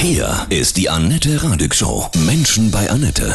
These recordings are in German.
Hier ist die Annette Radig Show. Menschen bei Annette.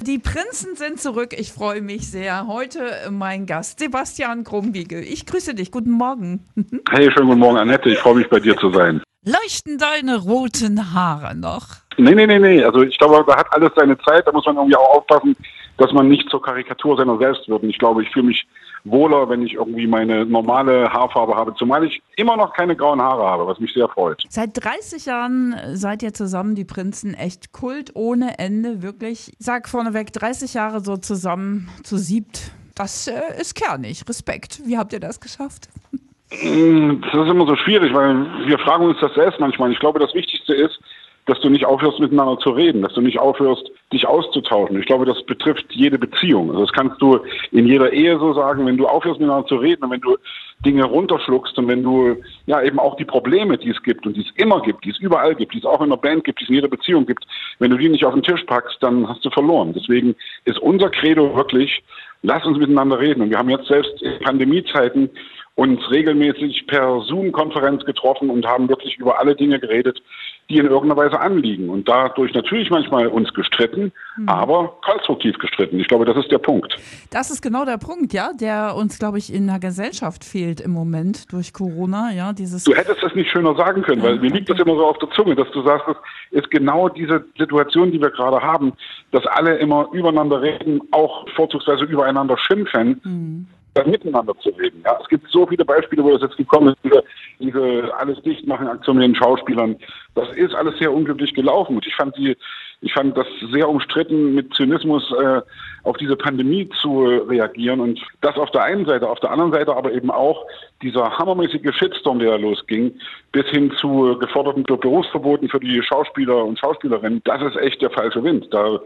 Die Prinzen sind zurück. Ich freue mich sehr. Heute mein Gast, Sebastian Krumbiegel. Ich grüße dich. Guten Morgen. Hey, schönen guten Morgen, Annette. Ich freue mich, bei dir zu sein. Leuchten deine roten Haare noch? Nee, nee, nee, nee. Also ich glaube, da hat alles seine Zeit. Da muss man irgendwie auch aufpassen, dass man nicht zur Karikatur seiner selbst wird. Und ich glaube, ich fühle mich wohler, wenn ich irgendwie meine normale Haarfarbe habe, zumal ich immer noch keine grauen Haare habe, was mich sehr freut. Seit 30 Jahren seid ihr zusammen, die Prinzen, echt Kult ohne Ende, wirklich. Ich sag vorneweg, 30 Jahre so zusammen zu siebt, das äh, ist kernig. Respekt. Wie habt ihr das geschafft? Mm, das ist immer so schwierig, weil wir fragen uns das selbst manchmal. Ich glaube, das Wichtigste ist, dass du nicht aufhörst, miteinander zu reden, dass du nicht aufhörst, dich auszutauschen. Ich glaube, das betrifft jede Beziehung. Also das kannst du in jeder Ehe so sagen, wenn du aufhörst, miteinander zu reden und wenn du Dinge runterschluckst und wenn du ja eben auch die Probleme, die es gibt und die es immer gibt, die es überall gibt, die es auch in der Band gibt, die es in jeder Beziehung gibt, wenn du die nicht auf den Tisch packst, dann hast du verloren. Deswegen ist unser Credo wirklich, lass uns miteinander reden. Und wir haben jetzt selbst in Pandemiezeiten uns regelmäßig per Zoom-Konferenz getroffen und haben wirklich über alle Dinge geredet, die in irgendeiner Weise anliegen. Und dadurch natürlich manchmal uns gestritten, mhm. aber konstruktiv gestritten. Ich glaube, das ist der Punkt. Das ist genau der Punkt, ja, der uns, glaube ich, in der Gesellschaft fehlt im Moment durch Corona. Ja, dieses du hättest das nicht schöner sagen können, weil ja, mir liegt das immer so auf der Zunge, dass du sagst, es ist genau diese Situation, die wir gerade haben, dass alle immer übereinander reden, auch vorzugsweise übereinander schimpfen. Mhm miteinander zu reden. Ja, es gibt so viele Beispiele, wo das jetzt gekommen ist, diese, alles dichtmachen Aktion mit den Schauspielern. Das ist alles sehr unglücklich gelaufen. Und ich fand die, ich fand das sehr umstritten, mit Zynismus äh, auf diese Pandemie zu reagieren. Und das auf der einen Seite, auf der anderen Seite aber eben auch dieser hammermäßige Shitstorm, der da losging, bis hin zu geforderten Berufsverboten für die Schauspieler und Schauspielerinnen. Das ist echt der falsche Wind. Da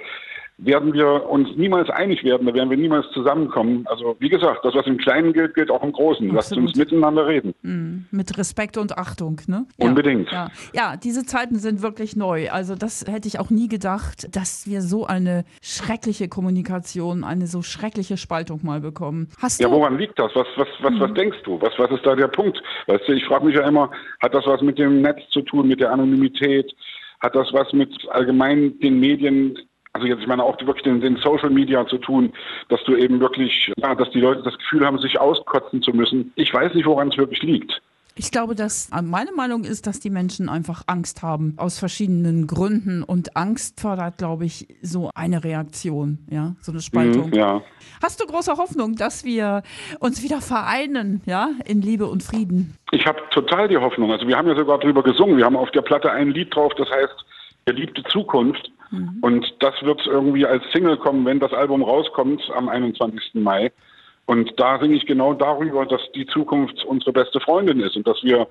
werden wir uns niemals einig werden, da werden wir niemals zusammenkommen. Also wie gesagt, das, was im Kleinen gilt, gilt auch im Großen. Absolut. Lasst uns miteinander reden. Mm, mit Respekt und Achtung, ne? Unbedingt. Ja. ja, diese Zeiten sind wirklich neu. Also das hätte ich auch nie gedacht, dass wir so eine schreckliche Kommunikation, eine so schreckliche Spaltung mal bekommen. Hast ja, woran liegt das? Was, was, was, mhm. was denkst du? Was, was ist da der Punkt? Weißt du, ich frage mich ja immer, hat das was mit dem Netz zu tun, mit der Anonymität? Hat das was mit allgemein den Medien also jetzt, ich meine auch wirklich den, den, Social Media zu tun, dass du eben wirklich, ja, dass die Leute das Gefühl haben, sich auskotzen zu müssen. Ich weiß nicht, woran es wirklich liegt. Ich glaube, dass äh, meine Meinung ist, dass die Menschen einfach Angst haben aus verschiedenen Gründen und Angst fördert, glaube ich, so eine Reaktion, ja, so eine Spaltung. Mm, ja. Hast du große Hoffnung, dass wir uns wieder vereinen, ja, in Liebe und Frieden? Ich habe total die Hoffnung. Also wir haben ja sogar drüber gesungen. Wir haben auf der Platte ein Lied drauf, das heißt Geliebte Zukunft. Mhm. Und das wird irgendwie als Single kommen, wenn das Album rauskommt am 21. Mai. Und da singe ich genau darüber, dass die Zukunft unsere beste Freundin ist und dass wir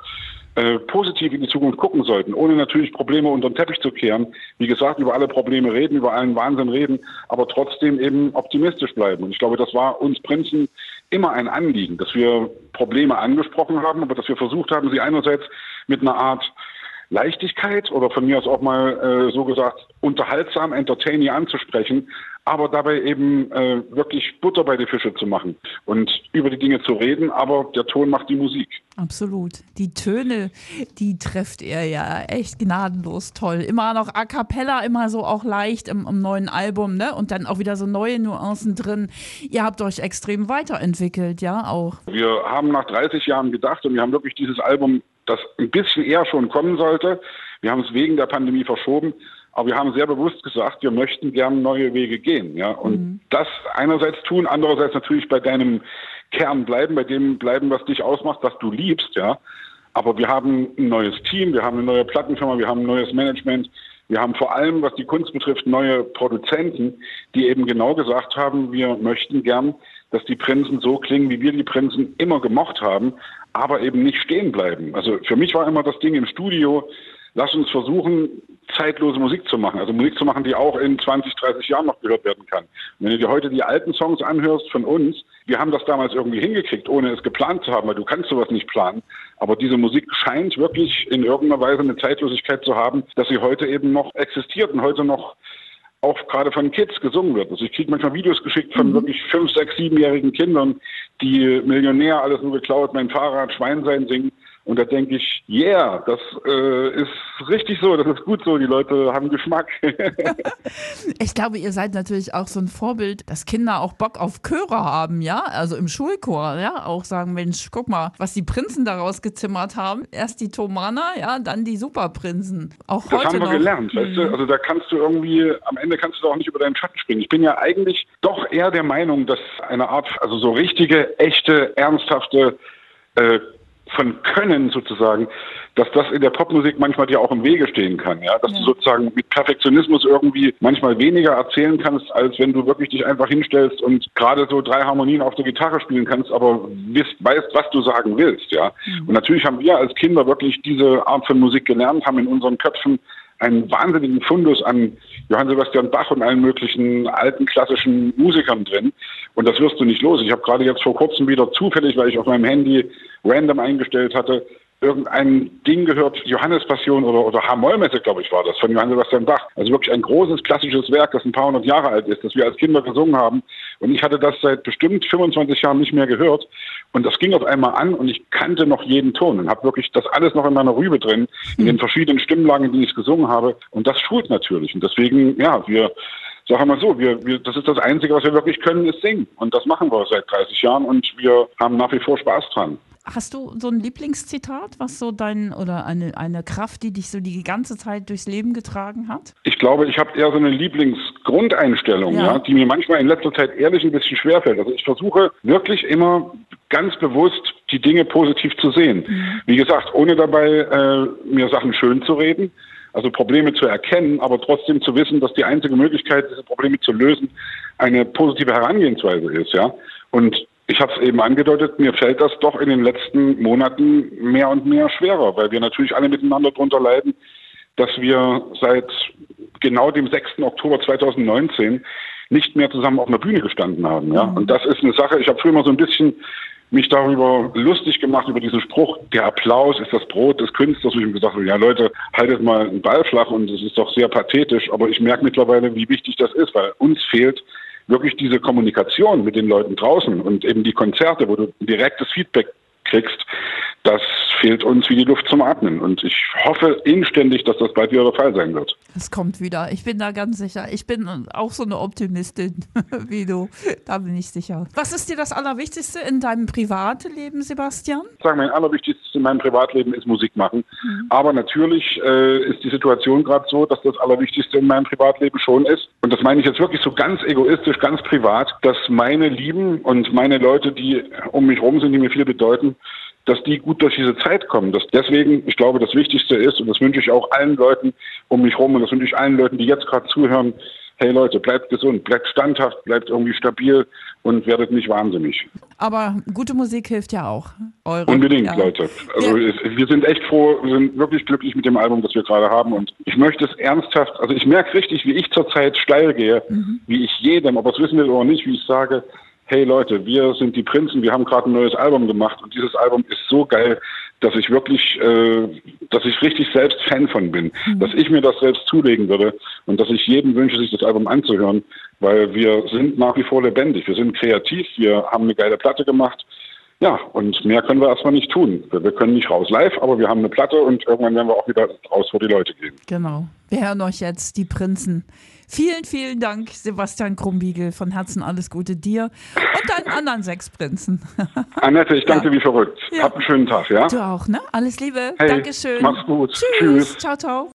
äh, positiv in die Zukunft gucken sollten, ohne natürlich Probleme unter den Teppich zu kehren. Wie gesagt, über alle Probleme reden, über allen Wahnsinn reden, aber trotzdem eben optimistisch bleiben. Und ich glaube, das war uns Prinzen immer ein Anliegen, dass wir Probleme angesprochen haben, aber dass wir versucht haben, sie einerseits mit einer Art Leichtigkeit oder von mir aus auch mal äh, so gesagt unterhaltsam, entertaining anzusprechen, aber dabei eben äh, wirklich Butter bei die Fische zu machen und über die Dinge zu reden, aber der Ton macht die Musik. Absolut. Die Töne, die trifft er ja echt gnadenlos toll. Immer noch a cappella, immer so auch leicht im, im neuen Album, ne? Und dann auch wieder so neue Nuancen drin. Ihr habt euch extrem weiterentwickelt, ja, auch. Wir haben nach 30 Jahren gedacht und wir haben wirklich dieses Album das ein bisschen eher schon kommen sollte. Wir haben es wegen der Pandemie verschoben, aber wir haben sehr bewusst gesagt, wir möchten gerne neue Wege gehen. Ja? Und mhm. das einerseits tun, andererseits natürlich bei deinem Kern bleiben, bei dem bleiben, was dich ausmacht, was du liebst. Ja? Aber wir haben ein neues Team, wir haben eine neue Plattenfirma, wir haben ein neues Management. Wir haben vor allem, was die Kunst betrifft, neue Produzenten, die eben genau gesagt haben, wir möchten gern, dass die Prinzen so klingen, wie wir die Prinzen immer gemocht haben, aber eben nicht stehen bleiben. Also für mich war immer das Ding im Studio, lass uns versuchen, zeitlose Musik zu machen. Also Musik zu machen, die auch in 20, 30 Jahren noch gehört werden kann. Und wenn du dir heute die alten Songs anhörst von uns, wir haben das damals irgendwie hingekriegt, ohne es geplant zu haben, weil du kannst sowas nicht planen. Aber diese Musik scheint wirklich in irgendeiner Weise eine Zeitlosigkeit zu haben, dass sie heute eben noch existiert und heute noch auch gerade von Kids gesungen wird. Also ich kriege manchmal Videos geschickt von mhm. wirklich fünf, sechs, siebenjährigen Kindern, die Millionär, alles nur geklaut, mein Fahrrad, Schwein sein singen. Und da denke ich, yeah, das äh, ist richtig so, das ist gut so, die Leute haben Geschmack. ich glaube, ihr seid natürlich auch so ein Vorbild, dass Kinder auch Bock auf Chöre haben, ja? Also im Schulchor, ja? Auch sagen, Mensch, guck mal, was die Prinzen daraus gezimmert haben. Erst die Thomaner, ja, dann die Superprinzen. Auch das heute haben wir noch. gelernt, mhm. weißt du? Mhm. Also da kannst du irgendwie, am Ende kannst du auch nicht über deinen Schatten springen. Ich bin ja eigentlich doch eher der Meinung, dass eine Art, also so richtige, echte, ernsthafte äh, von Können sozusagen, dass das in der Popmusik manchmal dir auch im Wege stehen kann, ja, dass ja. du sozusagen mit Perfektionismus irgendwie manchmal weniger erzählen kannst, als wenn du wirklich dich einfach hinstellst und gerade so drei Harmonien auf der Gitarre spielen kannst, aber wisst, weißt, was du sagen willst, ja. Mhm. Und natürlich haben wir als Kinder wirklich diese Art von Musik gelernt, haben in unseren Köpfen einen wahnsinnigen Fundus an Johann Sebastian Bach und allen möglichen alten klassischen Musikern drin. Und das wirst du nicht los. Ich habe gerade jetzt vor kurzem wieder zufällig, weil ich auf meinem Handy random eingestellt hatte, irgendein Ding gehört, Johannes Passion oder, oder H-Moll-Messe, glaube ich, war das, von Johann Sebastian Bach. Also wirklich ein großes klassisches Werk, das ein paar hundert Jahre alt ist, das wir als Kinder gesungen haben. Und ich hatte das seit bestimmt 25 Jahren nicht mehr gehört. Und das ging auf einmal an und ich kannte noch jeden Ton und habe wirklich das alles noch in meiner Rübe drin, in den verschiedenen Stimmlagen, die ich gesungen habe. Und das schult natürlich. Und deswegen, ja, wir sagen wir mal so, wir, wir, das ist das Einzige, was wir wirklich können, ist singen. Und das machen wir seit 30 Jahren und wir haben nach wie vor Spaß dran. Hast du so ein Lieblingszitat, was so dein oder eine, eine Kraft, die dich so die ganze Zeit durchs Leben getragen hat? Ich glaube, ich habe eher so eine Lieblingsgrundeinstellung, ja. ja. die mir manchmal in letzter Zeit ehrlich ein bisschen schwerfällt. Also ich versuche wirklich immer ganz bewusst die Dinge positiv zu sehen. Mhm. Wie gesagt, ohne dabei äh, mir Sachen schön zu reden, also Probleme zu erkennen, aber trotzdem zu wissen, dass die einzige Möglichkeit, diese Probleme zu lösen, eine positive Herangehensweise ist, ja. Und ich habe es eben angedeutet, mir fällt das doch in den letzten Monaten mehr und mehr schwerer, weil wir natürlich alle miteinander darunter leiden, dass wir seit genau dem 6. Oktober 2019 nicht mehr zusammen auf einer Bühne gestanden haben. Ja? Mhm. Und das ist eine Sache, ich habe früher mal so ein bisschen mich darüber lustig gemacht, über diesen Spruch, der Applaus ist das Brot des Künstlers. Und ich habe gesagt, ja Leute, haltet mal einen Ball flach und es ist doch sehr pathetisch, aber ich merke mittlerweile, wie wichtig das ist, weil uns fehlt wirklich diese Kommunikation mit den Leuten draußen und eben die Konzerte, wo du direktes Feedback kriegst, fehlt uns wie die Luft zum Atmen. Und ich hoffe inständig, dass das bald wieder der Fall sein wird. Es kommt wieder. Ich bin da ganz sicher. Ich bin auch so eine Optimistin wie du. Da bin ich sicher. Was ist dir das Allerwichtigste in deinem Privatleben, Sebastian? Ich sage, mein Allerwichtigstes in meinem Privatleben ist Musik machen. Mhm. Aber natürlich äh, ist die Situation gerade so, dass das Allerwichtigste in meinem Privatleben schon ist. Und das meine ich jetzt wirklich so ganz egoistisch, ganz privat, dass meine Lieben und meine Leute, die um mich rum sind, die mir viel bedeuten, dass die gut durch diese Zeit kommen. Dass deswegen, ich glaube, das Wichtigste ist, und das wünsche ich auch allen Leuten um mich rum, und das wünsche ich allen Leuten, die jetzt gerade zuhören, hey Leute, bleibt gesund, bleibt standhaft, bleibt irgendwie stabil und werdet nicht wahnsinnig. Aber gute Musik hilft ja auch. Eure, Unbedingt, ja. Leute. Also ja. wir sind echt froh, wir sind wirklich glücklich mit dem Album, das wir gerade haben. Und ich möchte es ernsthaft, also ich merke richtig, wie ich zurzeit steil gehe, mhm. wie ich jedem, ob es wissen will oder nicht, wie ich sage, hey Leute, wir sind die Prinzen, wir haben gerade ein neues Album gemacht und dieses Album ist so geil, dass ich wirklich, äh, dass ich richtig selbst Fan von bin, mhm. dass ich mir das selbst zulegen würde und dass ich jedem wünsche, sich das Album anzuhören, weil wir sind nach wie vor lebendig, wir sind kreativ, wir haben eine geile Platte gemacht. Ja, und mehr können wir erstmal nicht tun. Wir können nicht raus live, aber wir haben eine Platte und irgendwann werden wir auch wieder raus vor die Leute gehen. Genau. Wir hören euch jetzt, die Prinzen. Vielen, vielen Dank, Sebastian Krumbiegel. Von Herzen alles Gute dir und deinen anderen sechs Prinzen. Annette, ich danke ja. wie verrückt. Ja. Habt einen schönen Tag, ja? Du auch, ne? Alles Liebe. Hey, Dankeschön. Mach's gut. Tschüss. Tschüss. Ciao, ciao.